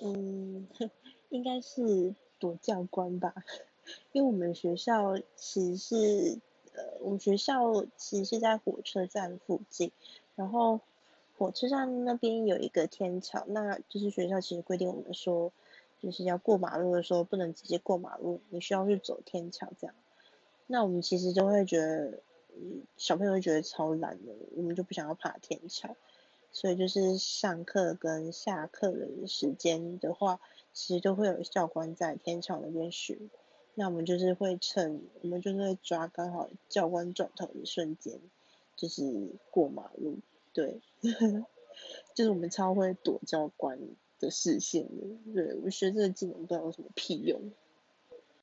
嗯，应该是躲教官吧，因为我们学校其实是，呃，我们学校其实是在火车站附近，然后火车站那边有一个天桥，那就是学校其实规定我们说，就是要过马路的时候不能直接过马路，你需要去走天桥这样。那我们其实就会觉得，小朋友会觉得超懒的，我们就不想要爬天桥。所以就是上课跟下课的时间的话，其实都会有教官在天桥那边巡。那我们就是会趁，我们就是会抓刚好教官转头的瞬间，就是过马路。对，就是我们超会躲教官的视线的。对我学这个技能不知道有什么屁用。